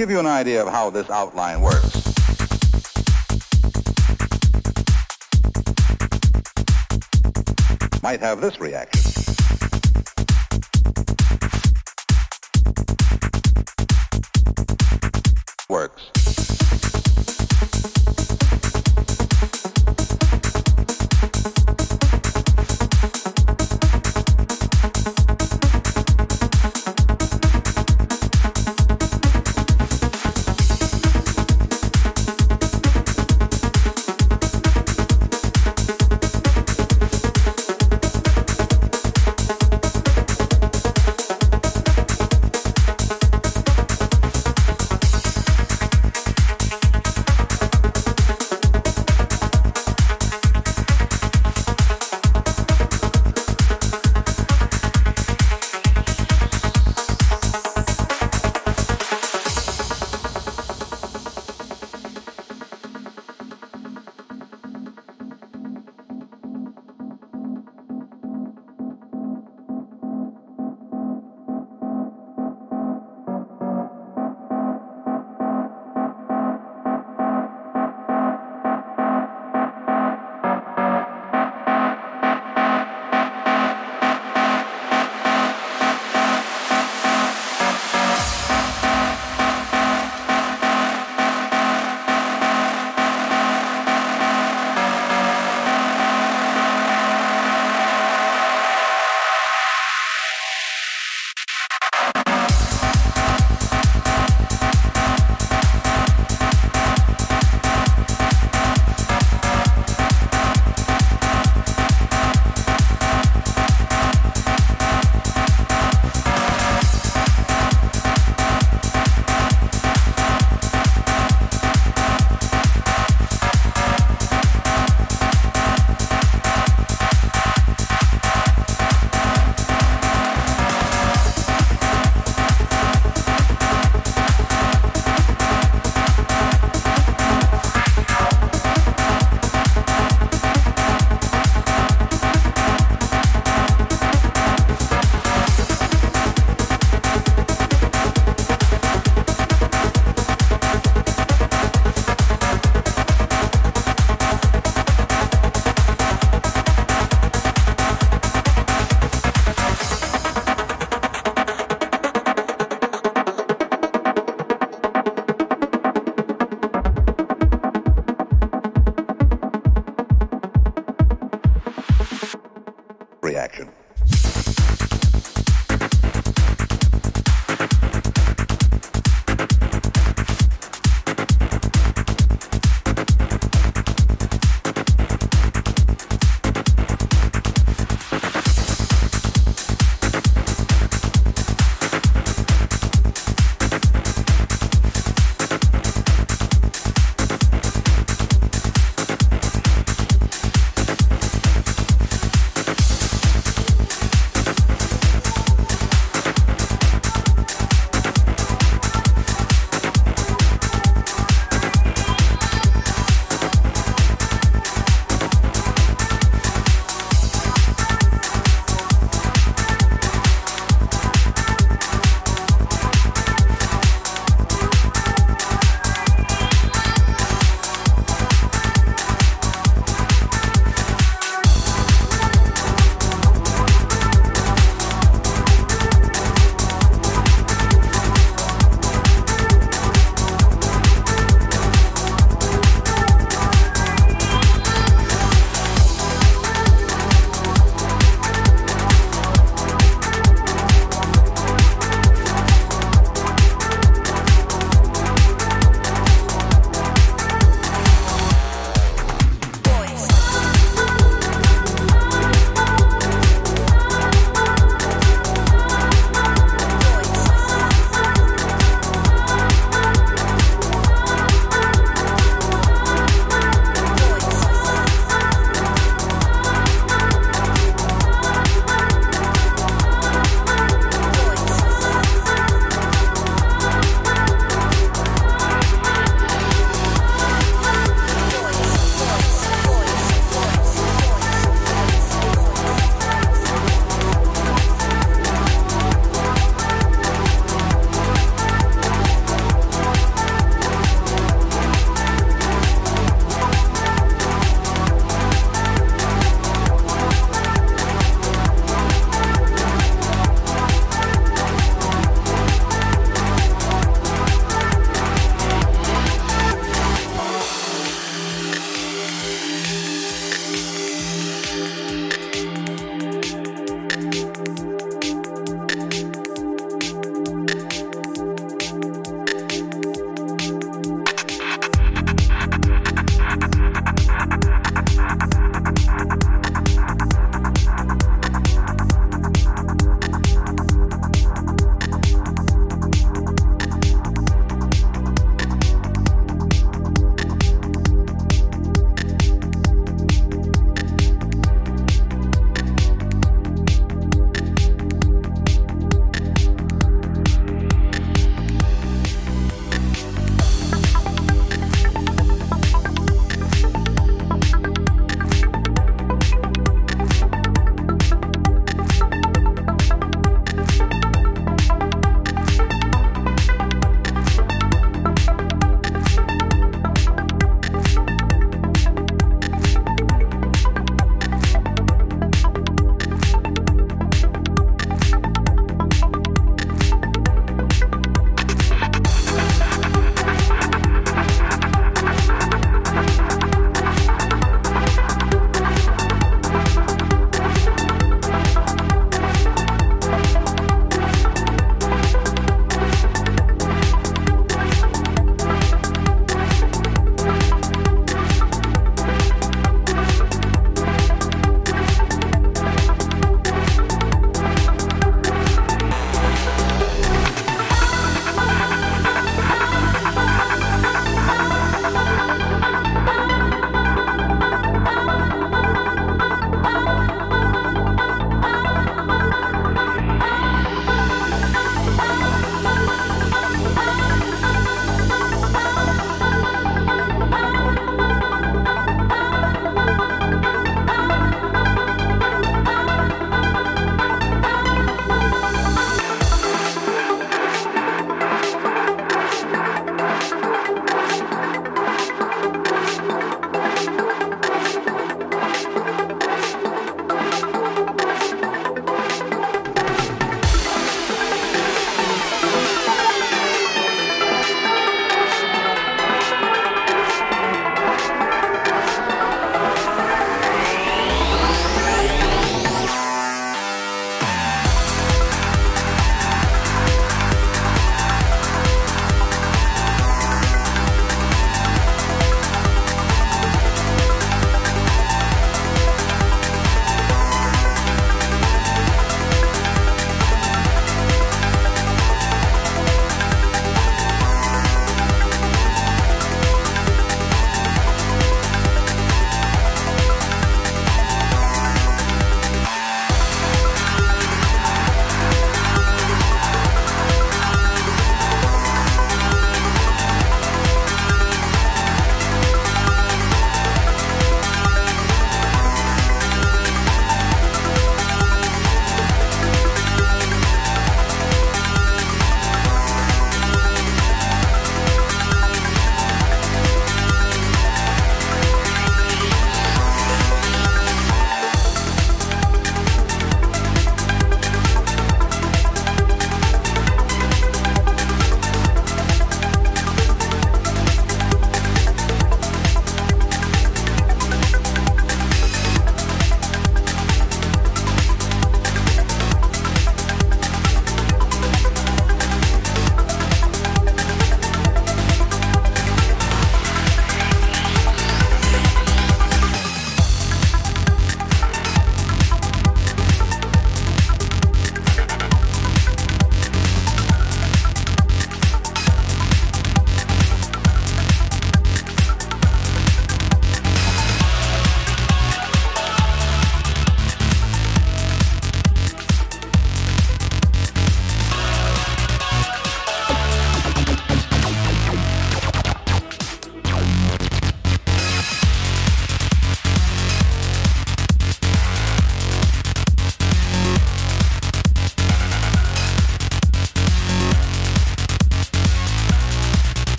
Give you an idea of how this outline works, might have this reaction.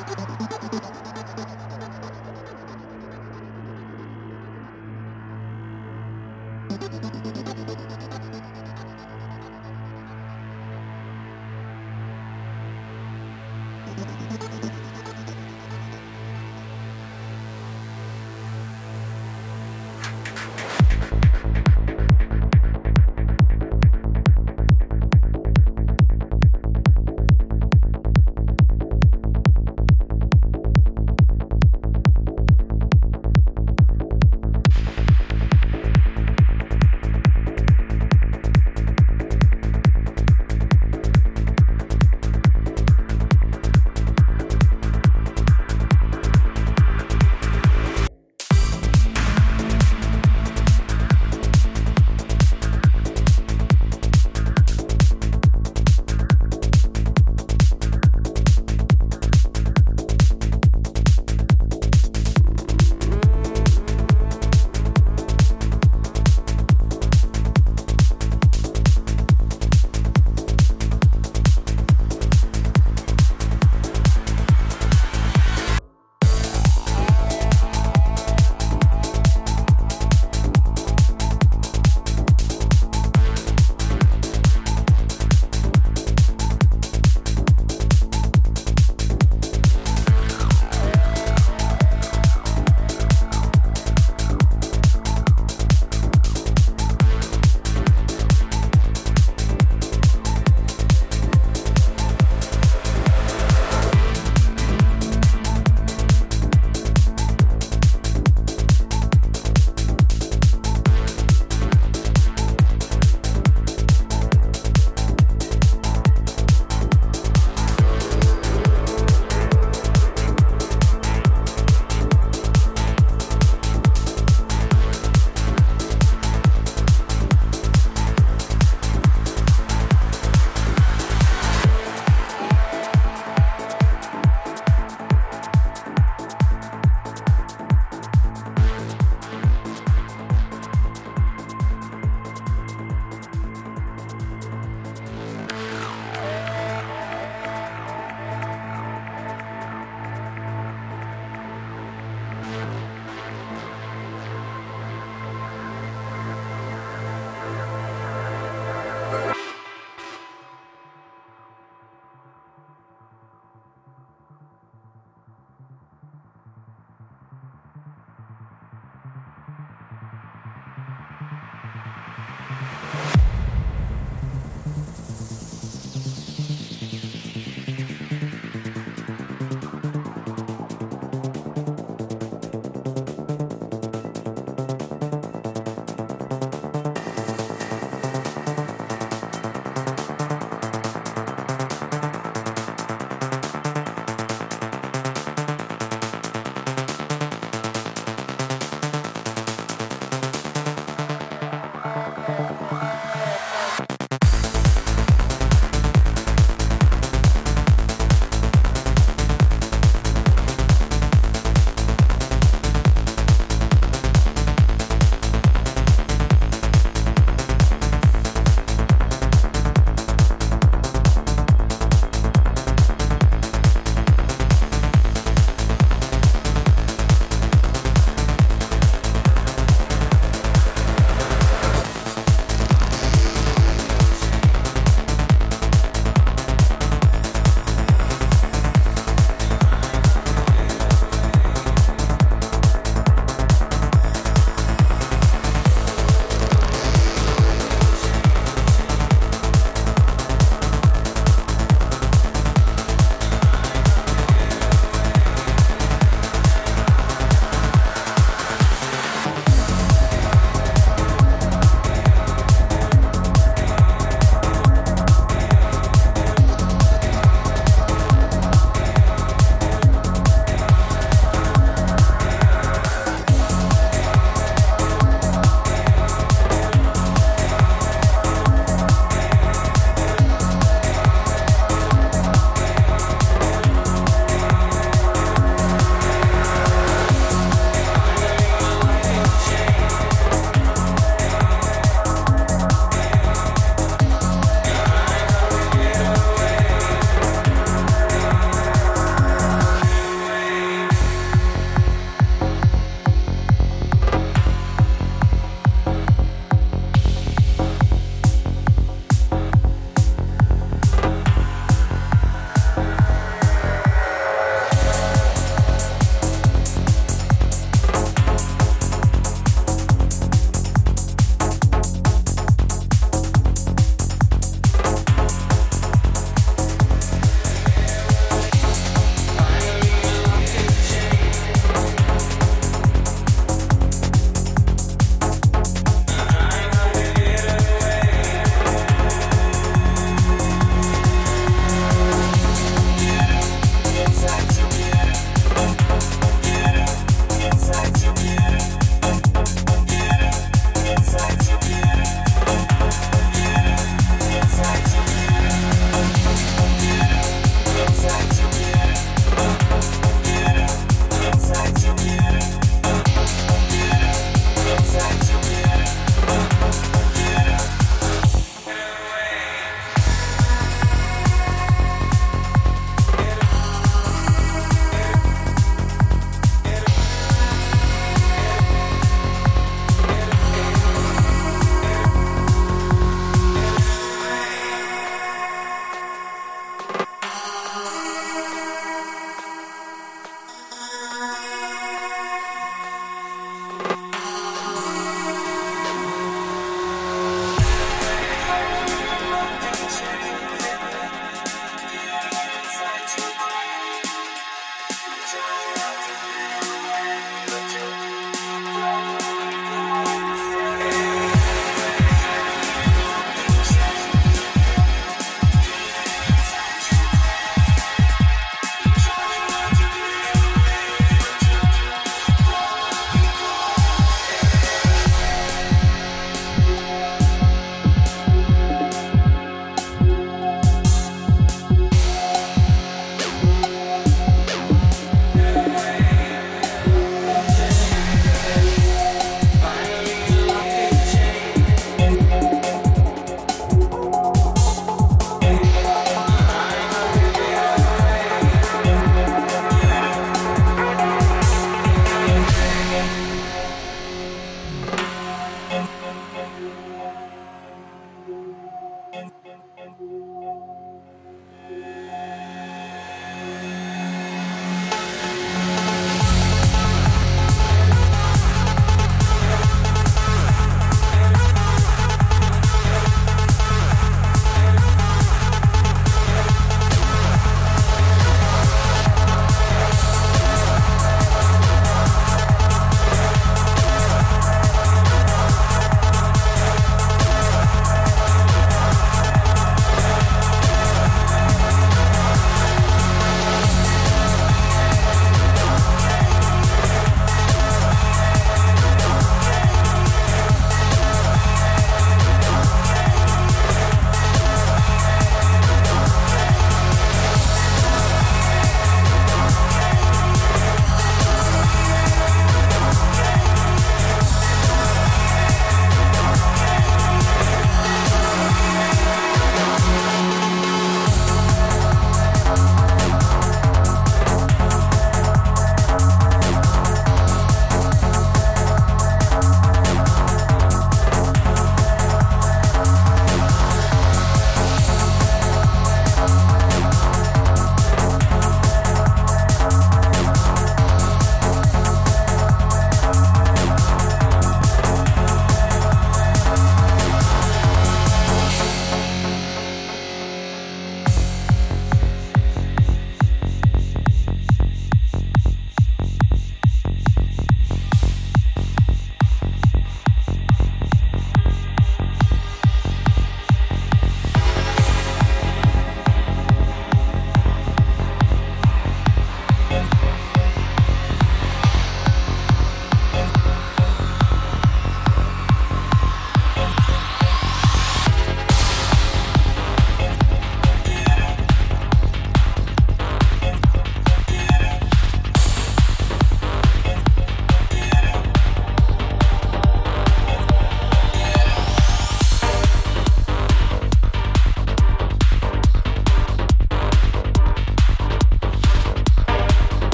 ハハハハ!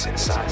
what's inside.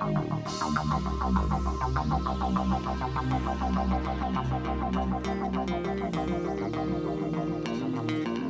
Thank you.